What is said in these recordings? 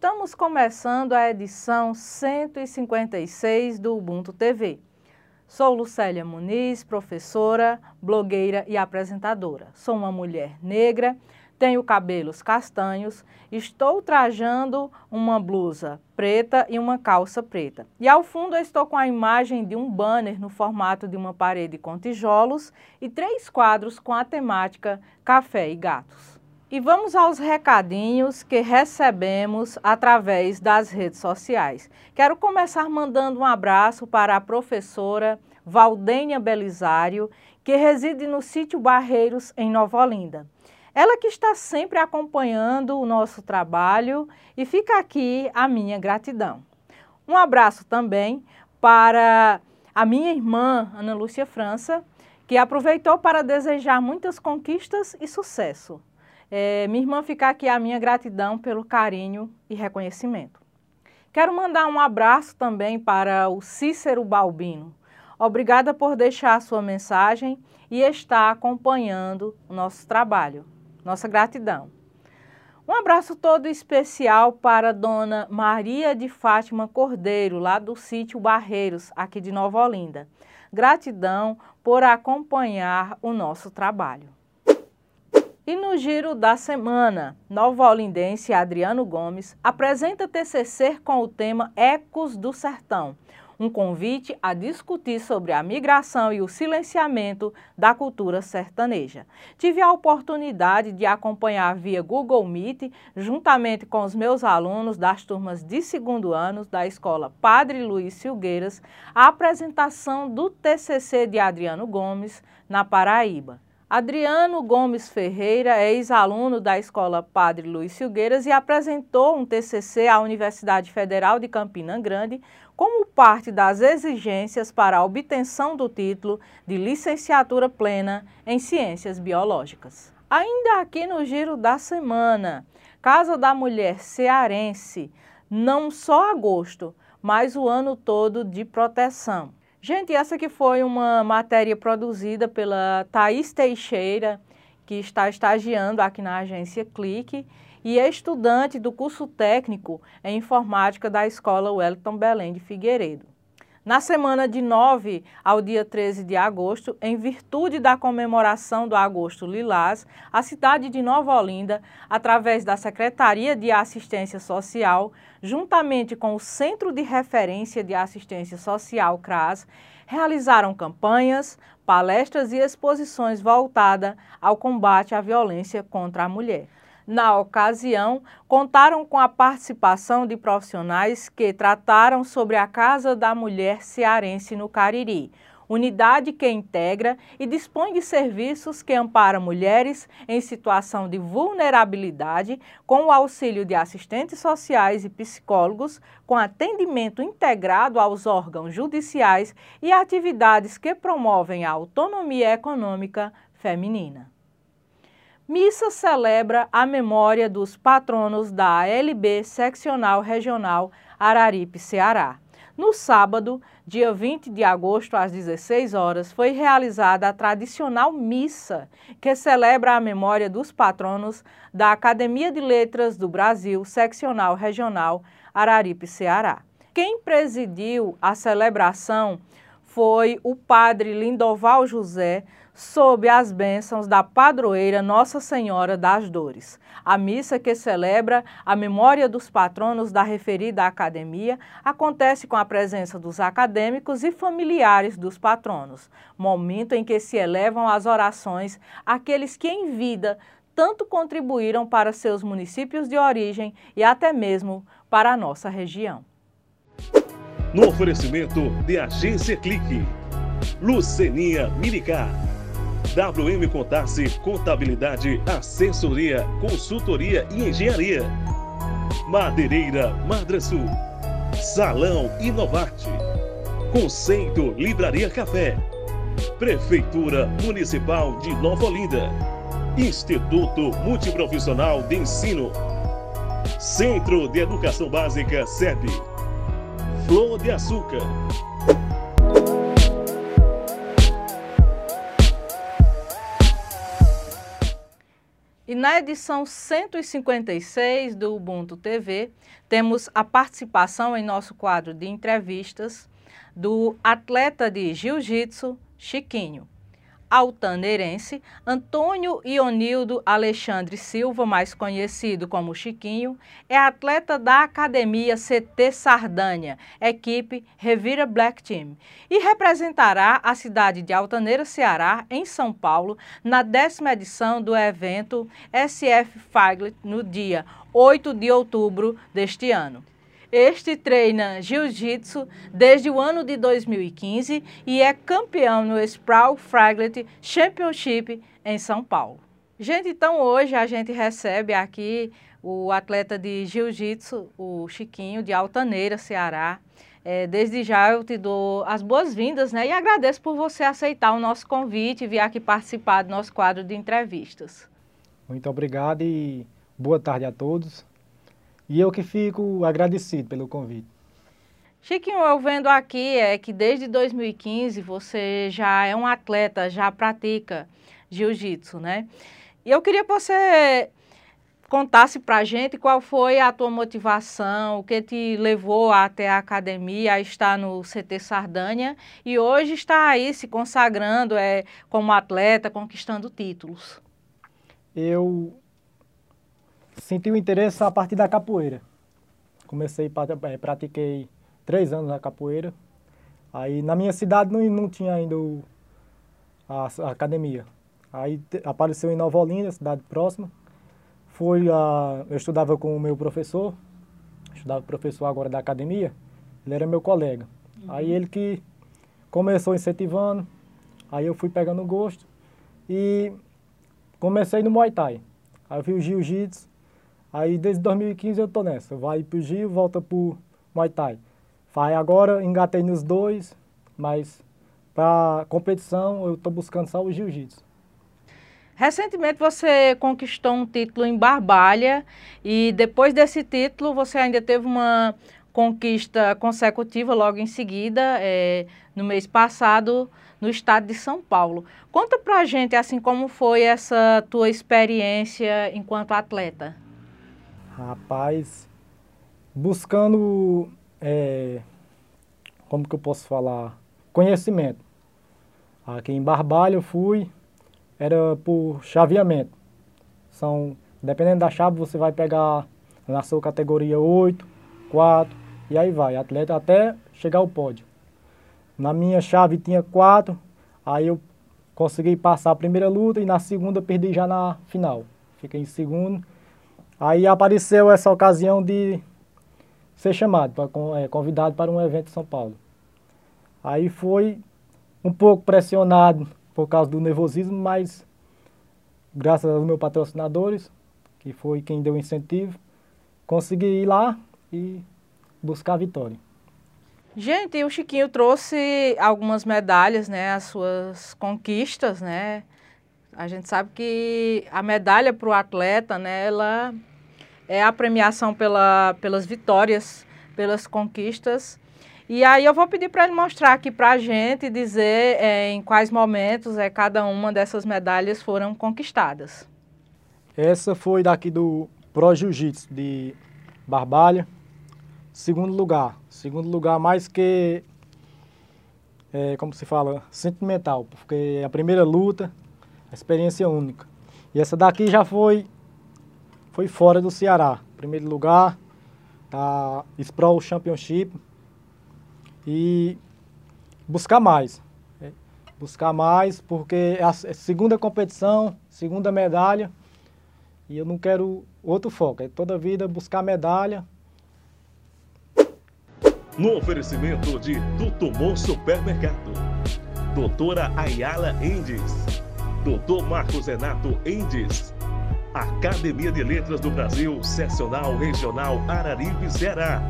Estamos começando a edição 156 do Ubuntu TV. Sou Lucélia Muniz, professora, blogueira e apresentadora. Sou uma mulher negra, tenho cabelos castanhos, estou trajando uma blusa preta e uma calça preta. E ao fundo estou com a imagem de um banner no formato de uma parede com tijolos e três quadros com a temática Café e Gatos. E vamos aos recadinhos que recebemos através das redes sociais. Quero começar mandando um abraço para a professora Valdênia Belisário, que reside no sítio Barreiros, em Nova Olinda. Ela que está sempre acompanhando o nosso trabalho e fica aqui a minha gratidão. Um abraço também para a minha irmã, Ana Lúcia França, que aproveitou para desejar muitas conquistas e sucesso. É, minha irmã fica aqui a minha gratidão pelo carinho e reconhecimento. Quero mandar um abraço também para o Cícero Balbino. Obrigada por deixar a sua mensagem e estar acompanhando o nosso trabalho. Nossa gratidão. Um abraço todo especial para Dona Maria de Fátima Cordeiro, lá do sítio Barreiros, aqui de Nova Olinda. Gratidão por acompanhar o nosso trabalho. E no giro da semana, Nova Olindense Adriano Gomes apresenta TCC com o tema Ecos do Sertão, um convite a discutir sobre a migração e o silenciamento da cultura sertaneja. Tive a oportunidade de acompanhar via Google Meet, juntamente com os meus alunos das turmas de segundo ano da Escola Padre Luiz Silgueiras, a apresentação do TCC de Adriano Gomes na Paraíba. Adriano Gomes Ferreira é ex-aluno da Escola Padre Luiz Silgueiras e apresentou um TCC à Universidade Federal de Campina Grande como parte das exigências para a obtenção do título de licenciatura plena em Ciências Biológicas. Ainda aqui no giro da semana, Casa da Mulher Cearense, não só agosto, mas o ano todo de proteção. Gente, essa aqui foi uma matéria produzida pela Thaís Teixeira, que está estagiando aqui na agência Clique e é estudante do curso técnico em informática da Escola Wellington Belém de Figueiredo. Na semana de 9 ao dia 13 de agosto, em virtude da comemoração do Agosto Lilás, a cidade de Nova Olinda, através da Secretaria de Assistência Social, juntamente com o Centro de Referência de Assistência Social CRAS, realizaram campanhas, palestras e exposições voltadas ao combate à violência contra a mulher. Na ocasião, contaram com a participação de profissionais que trataram sobre a Casa da Mulher Cearense no Cariri, unidade que integra e dispõe de serviços que amparam mulheres em situação de vulnerabilidade com o auxílio de assistentes sociais e psicólogos, com atendimento integrado aos órgãos judiciais e atividades que promovem a autonomia econômica feminina. Missa celebra a memória dos patronos da ALB Seccional Regional Araripe, Ceará. No sábado, dia 20 de agosto, às 16 horas, foi realizada a tradicional missa, que celebra a memória dos patronos da Academia de Letras do Brasil, Seccional Regional Araripe, Ceará. Quem presidiu a celebração foi o padre Lindoval José, sob as bênçãos da padroeira Nossa Senhora das Dores. A missa que celebra a memória dos patronos da referida academia acontece com a presença dos acadêmicos e familiares dos patronos, momento em que se elevam as orações àqueles que em vida tanto contribuíram para seus municípios de origem e até mesmo para a nossa região. No oferecimento de Agência Clique, Lucenia Milicar. WM Contasse Contabilidade, Assessoria, Consultoria e Engenharia. Madeireira Madrasul. Salão Inovarte. Conceito Livraria Café. Prefeitura Municipal de Nova Olinda. Instituto Multiprofissional de Ensino. Centro de Educação Básica SEB. Flor de Açúcar. E na edição 156 do Ubuntu TV, temos a participação em nosso quadro de entrevistas do atleta de jiu-jitsu, Chiquinho altaneirense, Antônio Ionildo Alexandre Silva, mais conhecido como Chiquinho, é atleta da Academia CT Sardanha, equipe Revira Black Team, e representará a cidade de Altaneira, Ceará, em São Paulo, na décima edição do evento SF Faglet, no dia 8 de outubro deste ano. Este treina jiu-jitsu desde o ano de 2015 e é campeão no Sproul Fraglet Championship em São Paulo. Gente, então hoje a gente recebe aqui o atleta de jiu-jitsu, o Chiquinho, de Altaneira, Ceará. É, desde já eu te dou as boas-vindas né, e agradeço por você aceitar o nosso convite e vir aqui participar do nosso quadro de entrevistas. Muito obrigado e boa tarde a todos. E eu que fico agradecido pelo convite. Chiquinho, eu vendo aqui é que desde 2015 você já é um atleta, já pratica jiu-jitsu, né? E eu queria que você contasse pra gente qual foi a tua motivação, o que te levou até a academia, a estar no CT Sardanha e hoje está aí se consagrando é, como atleta, conquistando títulos. Eu senti o interesse a partir da capoeira. Comecei, é, pratiquei três anos na capoeira. Aí na minha cidade não, não tinha ainda o, a, a, academia. Aí te, apareceu em Nova Olinda, cidade próxima. Fui a, eu estudava com o meu professor, estudava professor agora da academia, ele era meu colega. Uhum. Aí ele que começou incentivando, aí eu fui pegando gosto e comecei no Muay Thai. Aí eu vi o Jiu-Jitsu, Aí desde 2015 eu tô nessa. Vai pro Gil, volta pro Muay Thai. Vai agora, engatei nos dois, mas para competição eu tô buscando só o Jiu-Jitsu. Recentemente você conquistou um título em Barbalha e depois desse título você ainda teve uma conquista consecutiva logo em seguida, é, no mês passado, no estado de São Paulo. Conta pra gente assim como foi essa tua experiência enquanto atleta. Rapaz, buscando, é, como que eu posso falar, conhecimento. Aqui em Barbalho eu fui, era por chaveamento. São, dependendo da chave, você vai pegar na sua categoria 8, 4, e aí vai, atleta até chegar ao pódio. Na minha chave tinha 4, aí eu consegui passar a primeira luta e na segunda perdi já na final. Fiquei em segundo Aí apareceu essa ocasião de ser chamado, pra, é, convidado para um evento em São Paulo. Aí foi um pouco pressionado por causa do nervosismo, mas graças aos meus patrocinadores, que foi quem deu o incentivo, consegui ir lá e buscar a vitória. Gente, o Chiquinho trouxe algumas medalhas, né, as suas conquistas, né? A gente sabe que a medalha para o atleta, né, ela é a premiação pela, pelas vitórias, pelas conquistas. E aí eu vou pedir para ele mostrar aqui para a gente, dizer é, em quais momentos é, cada uma dessas medalhas foram conquistadas. Essa foi daqui do Pro Jiu-Jitsu de Barbalha, segundo lugar. Segundo lugar mais que, é, como se fala, sentimental, porque é a primeira luta, a experiência única. E essa daqui já foi foi fora do Ceará. Primeiro lugar da Sprawl Championship e buscar mais. Né? Buscar mais porque é a segunda competição, segunda medalha e eu não quero outro foco. É toda vida buscar medalha. No oferecimento de Tutumor Supermercado, Doutora Ayala Endes, Doutor Marcos Renato Endes, Academia de Letras do Brasil, Seccional Regional Araripe, Ceará.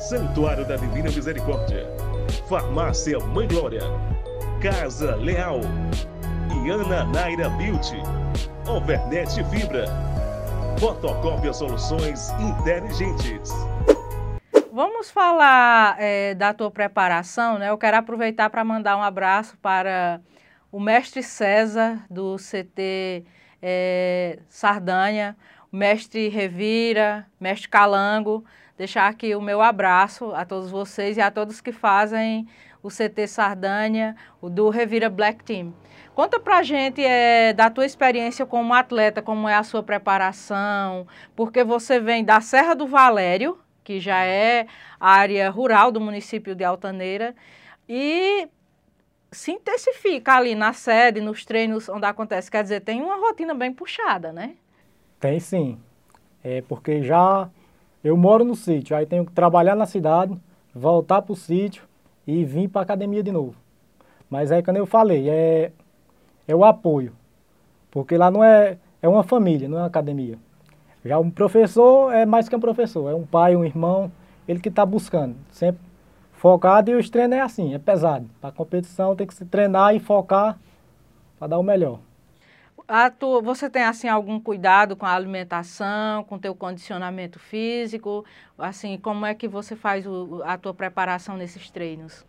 Santuário da Divina Misericórdia. Farmácia Mãe Glória. Casa Leal. Iana Naira Beauty. Overnet Fibra. Fotocópia Soluções Inteligentes. Vamos falar é, da tua preparação, né? Eu quero aproveitar para mandar um abraço para o mestre César do CT é, Sardanha, mestre Revira, mestre Calango, deixar aqui o meu abraço a todos vocês e a todos que fazem o CT Sardanha, o do Revira Black Team. Conta pra gente é, da tua experiência como atleta, como é a sua preparação, porque você vem da Serra do Valério, que já é área rural do município de Altaneira, e se intensifica ali na sede, nos treinos onde acontece. Quer dizer, tem uma rotina bem puxada, né? Tem sim. É porque já eu moro no sítio, aí tenho que trabalhar na cidade, voltar para o sítio e vir para a academia de novo. Mas é como eu falei, é, é o apoio. Porque lá não é, é uma família, não é uma academia. Já um professor é mais que um professor, é um pai, um irmão, ele que está buscando, sempre focado e os treinos é assim, é pesado. Para competição tem que se treinar e focar para dar o melhor. Tu, você tem assim algum cuidado com a alimentação, com o teu condicionamento físico? Assim, como é que você faz o, a tua preparação nesses treinos?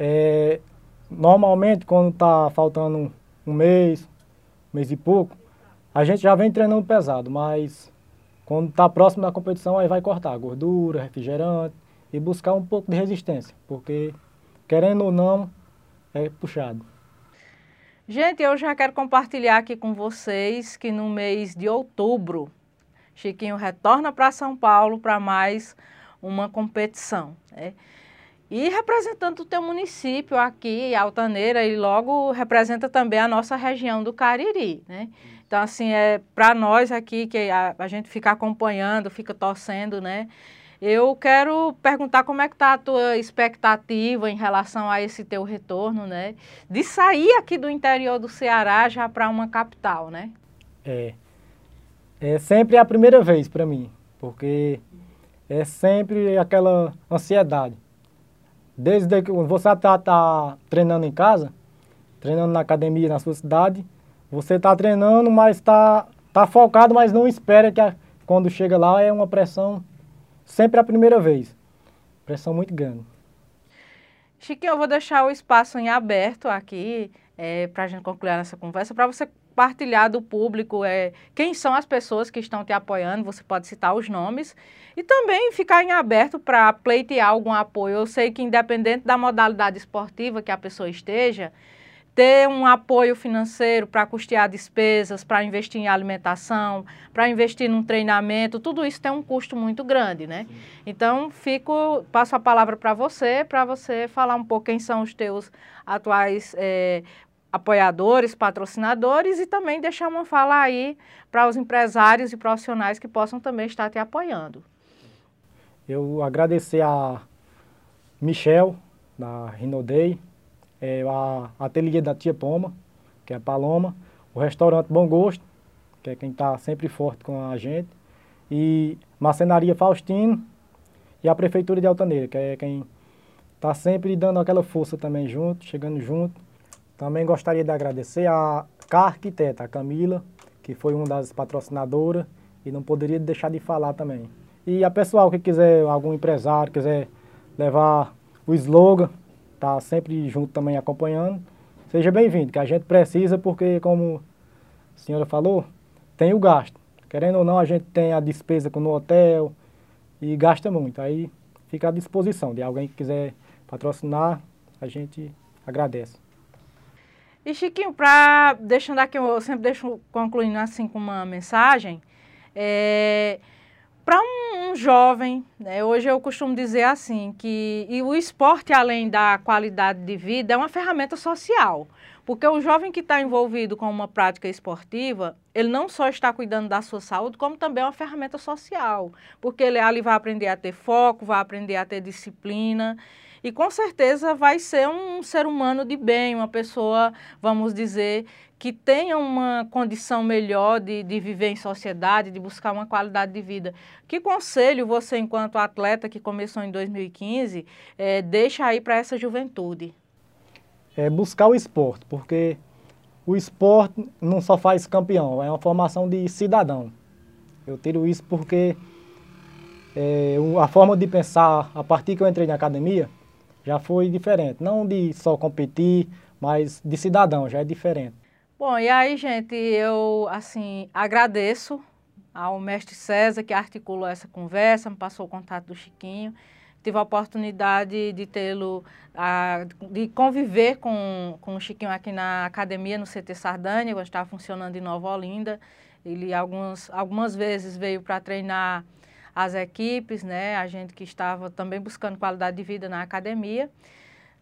É, normalmente, quando está faltando um mês, um mês e pouco, a gente já vem treinando pesado, mas quando está próximo da competição, aí vai cortar gordura, refrigerante e buscar um pouco de resistência, porque querendo ou não, é puxado. Gente, eu já quero compartilhar aqui com vocês que no mês de outubro, Chiquinho retorna para São Paulo para mais uma competição. Né? E representando o teu município aqui, Altaneira, e logo representa também a nossa região do Cariri, né? Então, assim, é para nós aqui, que a, a gente fica acompanhando, fica torcendo, né? Eu quero perguntar como é que está a tua expectativa em relação a esse teu retorno, né? De sair aqui do interior do Ceará já para uma capital, né? É. É sempre a primeira vez para mim, porque é sempre aquela ansiedade. Desde que você está tá treinando em casa, treinando na academia na sua cidade, você está treinando, mas está tá focado, mas não espera que a, quando chega lá é uma pressão sempre a primeira vez. Pressão muito grande. Chiquinho, eu vou deixar o espaço em aberto aqui é, para a gente concluir essa conversa, para você partilhar do público é, quem são as pessoas que estão te apoiando, você pode citar os nomes, e também ficar em aberto para pleitear algum apoio. Eu sei que independente da modalidade esportiva que a pessoa esteja, ter um apoio financeiro para custear despesas, para investir em alimentação, para investir num treinamento, tudo isso tem um custo muito grande, né? Sim. Então, fico, passo a palavra para você, para você falar um pouco quem são os teus atuais é, apoiadores, patrocinadores e também deixar uma fala aí para os empresários e profissionais que possam também estar te apoiando. Eu agradecer a Michel, da Rinodei, é, a ateliê da Tia Poma, que é a Paloma, o restaurante Bom Gosto, que é quem está sempre forte com a gente, e Marcenaria Faustino e a Prefeitura de Altaneira, que é quem está sempre dando aquela força também junto, chegando junto. Também gostaria de agradecer a Arquiteta, a Camila, que foi uma das patrocinadoras, e não poderia deixar de falar também. E a pessoal que quiser, algum empresário, quiser levar o slogan está sempre junto também acompanhando. Seja bem-vindo, que a gente precisa porque, como a senhora falou, tem o gasto. Querendo ou não, a gente tem a despesa no hotel e gasta muito. Aí fica à disposição de alguém que quiser patrocinar, a gente agradece. E Chiquinho, para deixando aqui, eu sempre deixo concluindo assim com uma mensagem, é, para um, um, jovem, né, hoje eu costumo dizer assim, que o esporte, além da qualidade de vida, é uma ferramenta social. Porque o jovem que está envolvido com uma prática esportiva, ele não só está cuidando da sua saúde, como também é uma ferramenta social. Porque ele ali vai aprender a ter foco, vai aprender a ter disciplina e com certeza vai ser um ser humano de bem, uma pessoa, vamos dizer, que tenha uma condição melhor de, de viver em sociedade, de buscar uma qualidade de vida. Que conselho você, enquanto atleta que começou em 2015, é, deixa aí para essa juventude? É buscar o esporte, porque o esporte não só faz campeão, é uma formação de cidadão. Eu tiro isso porque é, a forma de pensar, a partir que eu entrei na academia, já foi diferente. Não de só competir, mas de cidadão, já é diferente. Bom, e aí, gente, eu, assim, agradeço ao mestre César que articulou essa conversa, me passou o contato do Chiquinho. Tive a oportunidade de tê-lo, de conviver com, com o Chiquinho aqui na academia, no CT Sardânia, quando estava funcionando em Nova Olinda. Ele algumas, algumas vezes veio para treinar as equipes, né? A gente que estava também buscando qualidade de vida na academia.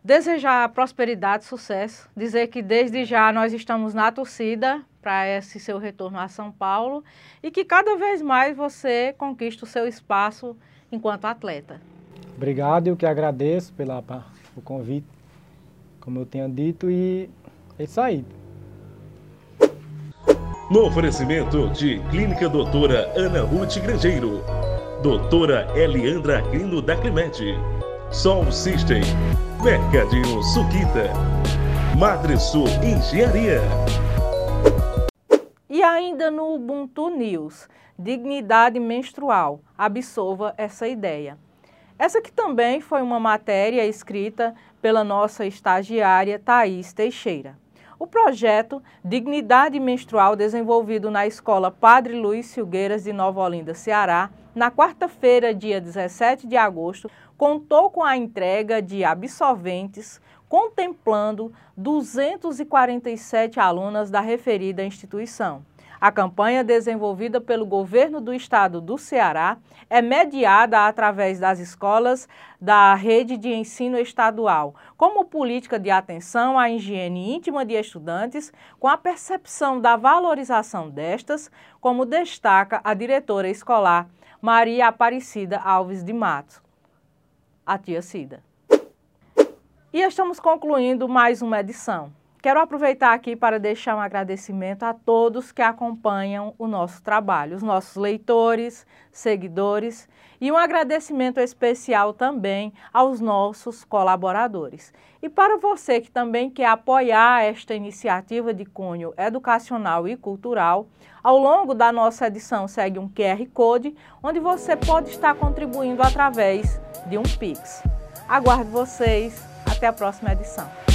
Desejar prosperidade, sucesso, dizer que desde já nós estamos na torcida para esse seu retorno a São Paulo e que cada vez mais você conquiste o seu espaço enquanto atleta. Obrigado, eu que agradeço pela, o convite, como eu tinha dito, e é isso aí. No oferecimento de Clínica Doutora Ana Ruth Grangeiro, Doutora Eliandra Aquino da Clemente, Sol System, Mercadinho Suquita, Madre Sul Engenharia. E ainda no Ubuntu News, dignidade menstrual, absolva essa ideia. Essa que também foi uma matéria escrita pela nossa estagiária Thaís Teixeira. O projeto Dignidade Menstrual, desenvolvido na Escola Padre Luiz Silgueiras de Nova Olinda, Ceará, na quarta-feira, dia 17 de agosto, contou com a entrega de absolventes, contemplando 247 alunas da referida instituição. A campanha desenvolvida pelo governo do estado do Ceará é mediada através das escolas da rede de ensino estadual, como política de atenção à higiene íntima de estudantes, com a percepção da valorização destas, como destaca a diretora escolar Maria Aparecida Alves de Matos, a tia Cida. E estamos concluindo mais uma edição. Quero aproveitar aqui para deixar um agradecimento a todos que acompanham o nosso trabalho, os nossos leitores, seguidores e um agradecimento especial também aos nossos colaboradores. E para você que também quer apoiar esta iniciativa de cunho educacional e cultural, ao longo da nossa edição segue um QR Code onde você pode estar contribuindo através de um Pix. Aguardo vocês. Até a próxima edição.